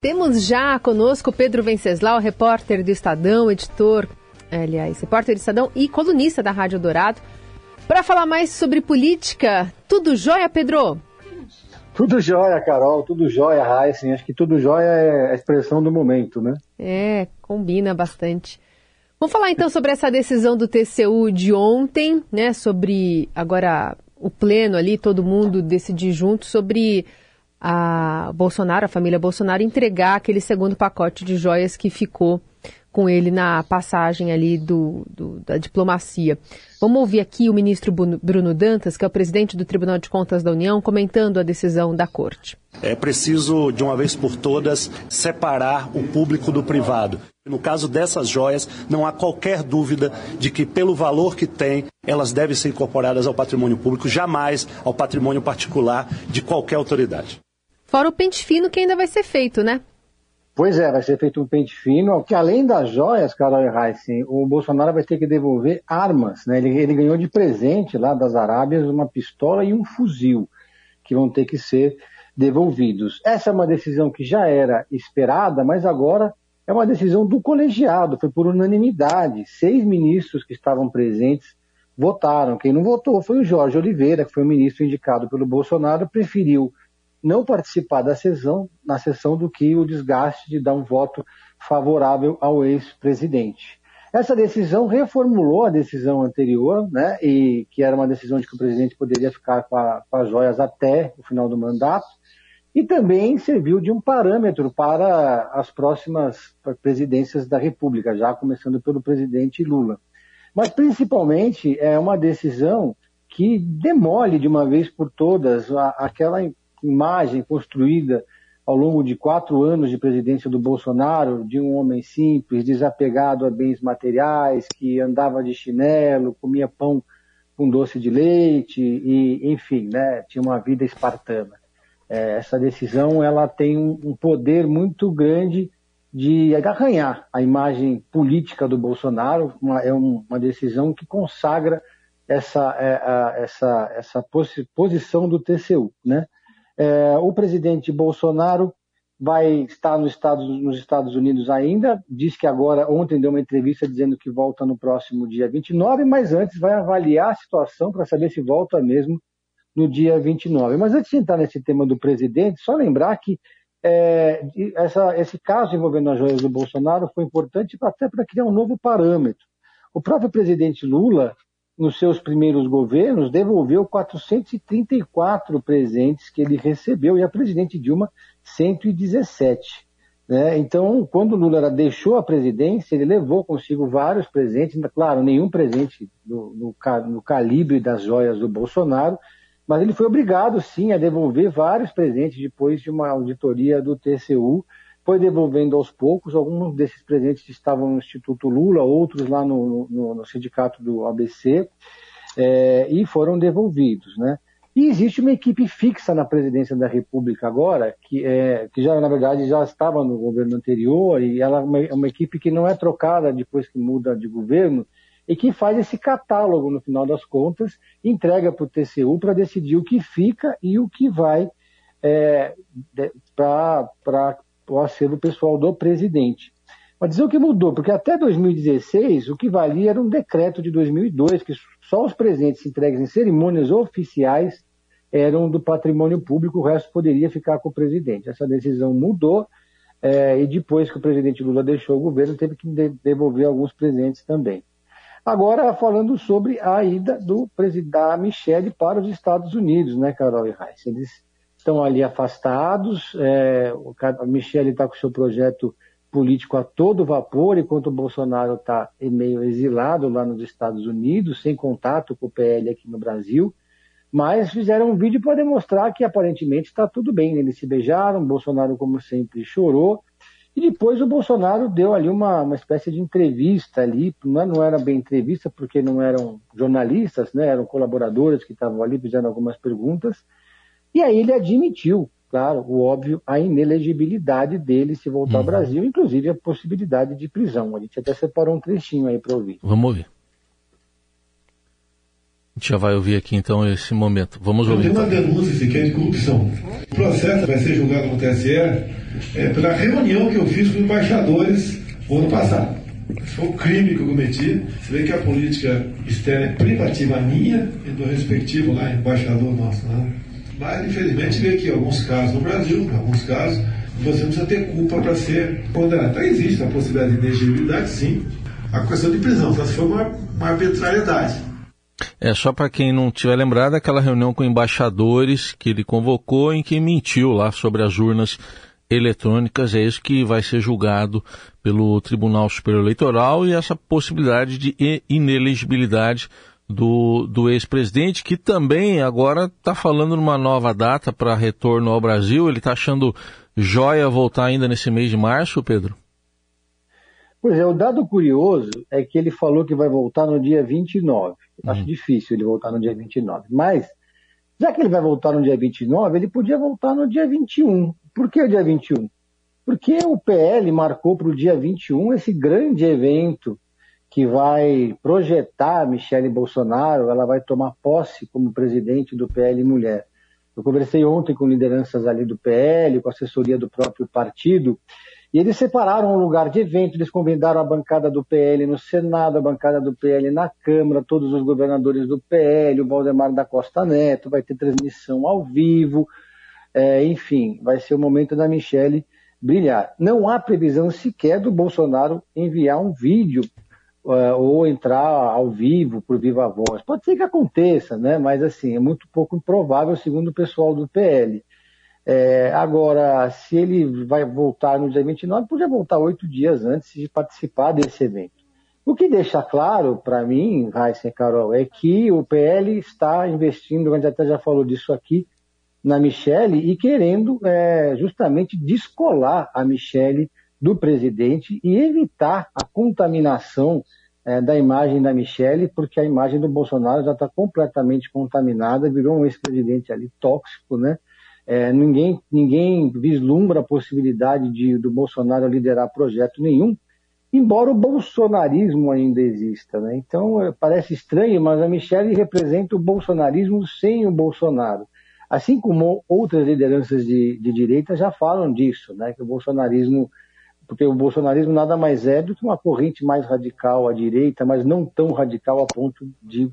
Temos já conosco Pedro Venceslau, repórter do Estadão, editor, aliás, repórter do Estadão e colunista da Rádio Dourado, para falar mais sobre política. Tudo jóia, Pedro? Tudo jóia, Carol, tudo jóia, Raíssa. Acho que tudo jóia é a expressão do momento, né? É, combina bastante. Vamos falar então sobre essa decisão do TCU de ontem, né? Sobre agora o pleno ali, todo mundo decidir junto sobre a Bolsonaro, a família Bolsonaro, entregar aquele segundo pacote de joias que ficou com ele na passagem ali do, do, da diplomacia. Vamos ouvir aqui o ministro Bruno Dantas, que é o presidente do Tribunal de Contas da União, comentando a decisão da Corte. É preciso, de uma vez por todas, separar o público do privado. No caso dessas joias, não há qualquer dúvida de que, pelo valor que têm, elas devem ser incorporadas ao patrimônio público, jamais ao patrimônio particular de qualquer autoridade. Fora o pente fino que ainda vai ser feito, né? Pois é, vai ser feito um pente fino, que além das joias, Carol Heissen, o Bolsonaro vai ter que devolver armas, né? Ele, ele ganhou de presente lá das Arábias uma pistola e um fuzil, que vão ter que ser devolvidos. Essa é uma decisão que já era esperada, mas agora é uma decisão do colegiado, foi por unanimidade. Seis ministros que estavam presentes votaram. Quem não votou foi o Jorge Oliveira, que foi o ministro indicado pelo Bolsonaro, preferiu não participar da sessão, na sessão do que o desgaste de dar um voto favorável ao ex-presidente. Essa decisão reformulou a decisão anterior, né, e que era uma decisão de que o presidente poderia ficar com, a, com as joias até o final do mandato, e também serviu de um parâmetro para as próximas presidências da República, já começando pelo presidente Lula. Mas principalmente é uma decisão que demole de uma vez por todas aquela imagem construída ao longo de quatro anos de presidência do Bolsonaro, de um homem simples, desapegado a bens materiais, que andava de chinelo, comia pão com doce de leite e, enfim, né, tinha uma vida espartana. É, essa decisão ela tem um, poder muito grande de arranhar a imagem política do Bolsonaro. Uma, é um, uma decisão que consagra essa, é, essa, essa posição do TCU, né? É, o presidente Bolsonaro vai estar nos Estados, nos Estados Unidos ainda, diz que agora, ontem deu uma entrevista dizendo que volta no próximo dia 29, mas antes vai avaliar a situação para saber se volta mesmo no dia 29. Mas antes de entrar nesse tema do presidente, só lembrar que é, essa, esse caso envolvendo as joias do Bolsonaro foi importante até para criar um novo parâmetro. O próprio presidente Lula nos seus primeiros governos, devolveu 434 presentes que ele recebeu e a presidente Dilma 117. Né? Então, quando Lula deixou a presidência, ele levou consigo vários presentes, claro, nenhum presente no, no, no calibre das joias do Bolsonaro, mas ele foi obrigado, sim, a devolver vários presentes depois de uma auditoria do TCU foi devolvendo aos poucos. Alguns desses presentes estavam no Instituto Lula, outros lá no, no, no sindicato do ABC, é, e foram devolvidos. Né? E existe uma equipe fixa na presidência da República agora, que, é, que já, na verdade, já estava no governo anterior, e ela é uma, é uma equipe que não é trocada depois que muda de governo, e que faz esse catálogo, no final das contas, entrega para o TCU para decidir o que fica e o que vai é, para o acervo pessoal do presidente. Mas dizer o que mudou, porque até 2016 o que valia era um decreto de 2002 que só os presentes entregues em cerimônias oficiais eram do patrimônio público, o resto poderia ficar com o presidente. Essa decisão mudou é, e depois que o presidente Lula deixou o governo teve que devolver alguns presentes também. Agora falando sobre a ida do presidente da Michelle para os Estados Unidos, né, Carol e Reis? Eles estão ali afastados. É, o Michele está com seu projeto político a todo vapor, enquanto o Bolsonaro está meio exilado lá nos Estados Unidos, sem contato com o PL aqui no Brasil. Mas fizeram um vídeo para demonstrar que aparentemente está tudo bem. Eles se beijaram, Bolsonaro, como sempre, chorou. E depois o Bolsonaro deu ali uma, uma espécie de entrevista ali, não, é, era bem entrevista, porque não eram jornalistas, né, eram colaboradores que estavam ali fazendo algumas perguntas, e aí ele admitiu, claro, o óbvio, a inelegibilidade dele se voltar uhum. ao Brasil, inclusive a possibilidade de prisão. A gente até separou um trechinho aí para ouvir. Vamos ouvir. A gente já vai ouvir aqui então esse momento. Vamos ouvir. Tem uma denúncia sequer de corrupção. O processo vai ser julgado no TSE é, pela reunião que eu fiz com embaixadores o ano passado. Esse foi um crime que eu cometi. Você vê que a política externa é privativa minha e do respectivo lá, embaixador nosso. Né? Mas, infelizmente, vê que alguns casos no Brasil, alguns casos, você não precisa ter culpa para ser condenado. Então, existe a possibilidade de inegibilidade, sim. A questão de prisão, só se for uma, uma arbitrariedade. É, só para quem não tiver lembrado, aquela reunião com embaixadores que ele convocou em que mentiu lá sobre as urnas eletrônicas, é isso que vai ser julgado pelo Tribunal Superior Eleitoral e essa possibilidade de inelegibilidade do, do ex-presidente, que também agora está falando numa nova data para retorno ao Brasil. Ele está achando joia voltar ainda nesse mês de março, Pedro? Pois é, o dado curioso é que ele falou que vai voltar no dia 29. Uhum. Acho difícil ele voltar no dia 29. Mas, já que ele vai voltar no dia 29, ele podia voltar no dia 21. Por que o dia 21? Porque o PL marcou para o dia 21 esse grande evento que vai projetar Michele Bolsonaro, ela vai tomar posse como presidente do PL Mulher. Eu conversei ontem com lideranças ali do PL, com assessoria do próprio partido, e eles separaram um lugar de evento, eles convidaram a bancada do PL no Senado, a bancada do PL na Câmara, todos os governadores do PL, o Valdemar da Costa Neto, vai ter transmissão ao vivo, é, enfim, vai ser o momento da Michele brilhar. Não há previsão sequer do Bolsonaro enviar um vídeo ou entrar ao vivo por viva voz. Pode ser que aconteça, né? mas assim, é muito pouco improvável, segundo o pessoal do PL. É, agora, se ele vai voltar no dia 29, podia voltar oito dias antes de participar desse evento. O que deixa claro para mim, Raíssa e Carol, é que o PL está investindo, a gente até já falou disso aqui, na Michele e querendo é, justamente descolar a Michele do presidente e evitar a contaminação é, da imagem da Michele, porque a imagem do Bolsonaro já está completamente contaminada, virou um ex-presidente ali tóxico, né? É, ninguém, ninguém vislumbra a possibilidade de, do Bolsonaro liderar projeto nenhum, embora o bolsonarismo ainda exista. Né? Então, é, parece estranho, mas a Michelle representa o bolsonarismo sem o Bolsonaro. Assim como outras lideranças de, de direita já falam disso, né? que o bolsonarismo, porque o bolsonarismo nada mais é do que uma corrente mais radical à direita, mas não tão radical a ponto de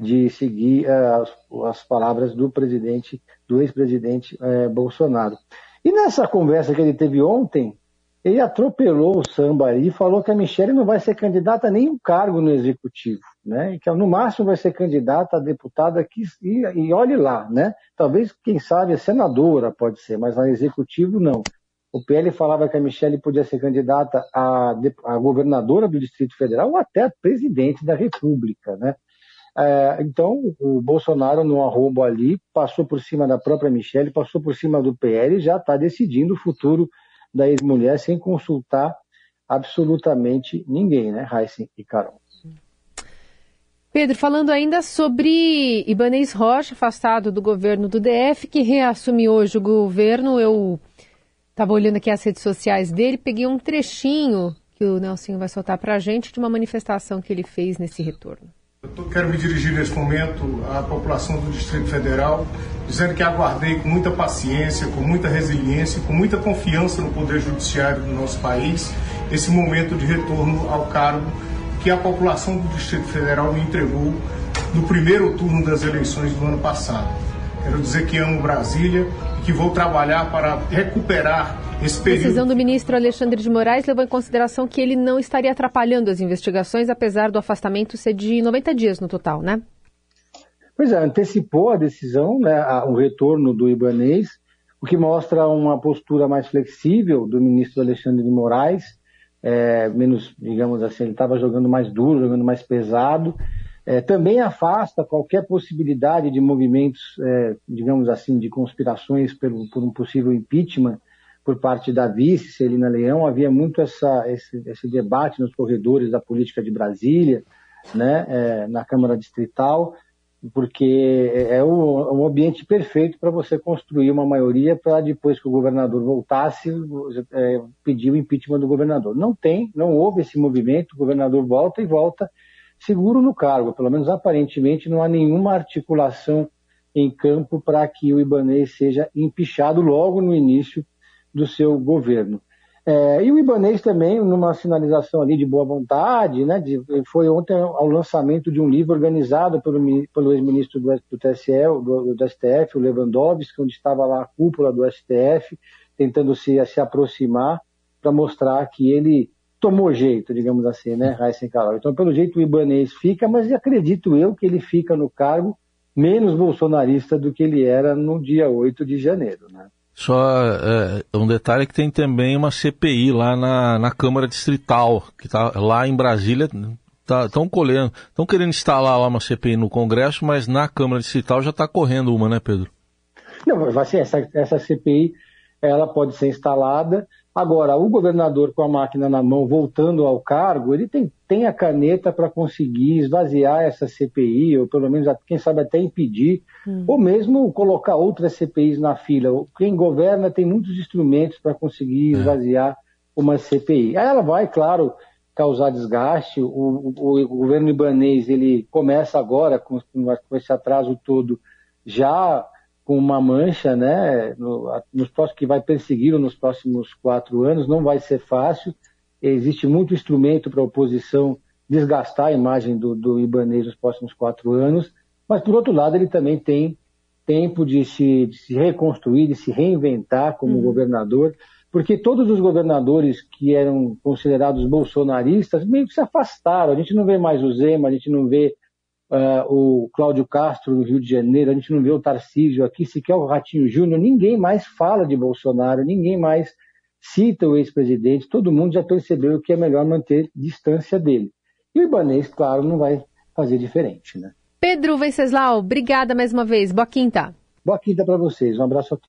de seguir uh, as, as, palavras do presidente, do ex-presidente uh, Bolsonaro. E nessa conversa que ele teve ontem, ele atropelou o samba e falou que a Michelle não vai ser candidata a nenhum cargo no executivo, né? E que no máximo vai ser candidata a deputada que e, e olhe lá, né? Talvez quem sabe a senadora pode ser, mas no executivo não. O PL falava que a Michelle podia ser candidata a, a governadora do Distrito Federal ou até a presidente da República, né? É, então, o Bolsonaro, no arrombo ali, passou por cima da própria Michelle, passou por cima do PL e já está decidindo o futuro da ex-mulher sem consultar absolutamente ninguém, né, Heisen e Carol. Pedro, falando ainda sobre Ibanez Rocha, afastado do governo do DF, que reassume hoje o governo, eu estava olhando aqui as redes sociais dele, peguei um trechinho que o Nelsinho vai soltar para a gente de uma manifestação que ele fez nesse retorno. Eu quero me dirigir nesse momento à população do Distrito Federal, dizendo que aguardei com muita paciência, com muita resiliência, com muita confiança no Poder Judiciário do nosso país, esse momento de retorno ao cargo que a população do Distrito Federal me entregou no primeiro turno das eleições do ano passado. Quero dizer que amo Brasília que vou trabalhar para recuperar esse período... A decisão do ministro Alexandre de Moraes levou em consideração que ele não estaria atrapalhando as investigações, apesar do afastamento ser de 90 dias no total, né? Pois é, antecipou a decisão, né, o retorno do Ibanês, o que mostra uma postura mais flexível do ministro Alexandre de Moraes, é, menos, digamos assim, ele estava jogando mais duro, jogando mais pesado. É, também afasta qualquer possibilidade de movimentos, é, digamos assim, de conspirações por, por um possível impeachment por parte da vice, Celina Leão, havia muito essa, esse, esse debate nos corredores da política de Brasília, né, é, na Câmara Distrital, porque é o, um ambiente perfeito para você construir uma maioria para depois que o governador voltasse, é, pedir o impeachment do governador. Não tem, não houve esse movimento, o governador volta e volta seguro no cargo, pelo menos aparentemente não há nenhuma articulação em campo para que o Ibanês seja empichado logo no início do seu governo. É, e o Ibanês também, numa sinalização ali de boa vontade, né, de, foi ontem ao lançamento de um livro organizado pelo, pelo ex-ministro do, do, TSE, do, do, STF, o Lewandowski, onde estava lá a cúpula do STF, tentando se, se aproximar para mostrar que ele tomou jeito, digamos assim, né, Carol. Então, pelo jeito, o Ibanês fica, mas acredito eu que ele fica no cargo menos bolsonarista do que ele era no dia 8 de janeiro, né. Só é, um detalhe que tem também uma CPI lá na, na Câmara Distrital, que está lá em Brasília, estão tá, colhendo, estão querendo instalar lá uma CPI no Congresso, mas na Câmara Distrital já está correndo uma, né, Pedro? Não, vai ser essa, essa CPI, ela pode ser instalada, Agora, o governador com a máquina na mão, voltando ao cargo, ele tem, tem a caneta para conseguir esvaziar essa CPI, ou pelo menos, quem sabe, até impedir, hum. ou mesmo colocar outras CPIs na fila. Quem governa tem muitos instrumentos para conseguir é. esvaziar uma CPI. Aí ela vai, claro, causar desgaste. O, o, o governo libanês ele começa agora, com, com esse atraso todo, já com uma mancha, né, no, nos próximos, que vai persegui-lo nos próximos quatro anos, não vai ser fácil. Existe muito instrumento para a oposição desgastar a imagem do, do Ibanez nos próximos quatro anos, mas, por outro lado, ele também tem tempo de se, de se reconstruir, de se reinventar como uhum. governador, porque todos os governadores que eram considerados bolsonaristas meio que se afastaram. A gente não vê mais o Zema, a gente não vê uh, o Cláudio Castro no Rio de Janeiro, a gente não vê o Tarcísio aqui, sequer o Ratinho Júnior, ninguém mais fala de Bolsonaro, ninguém mais cita o ex-presidente, todo mundo já percebeu que é melhor manter distância dele. E o Ibanês, claro, não vai fazer diferente, né? Pedro Venceslau, obrigada mais uma vez. Boa quinta. Boa quinta para vocês. Um abraço a todos.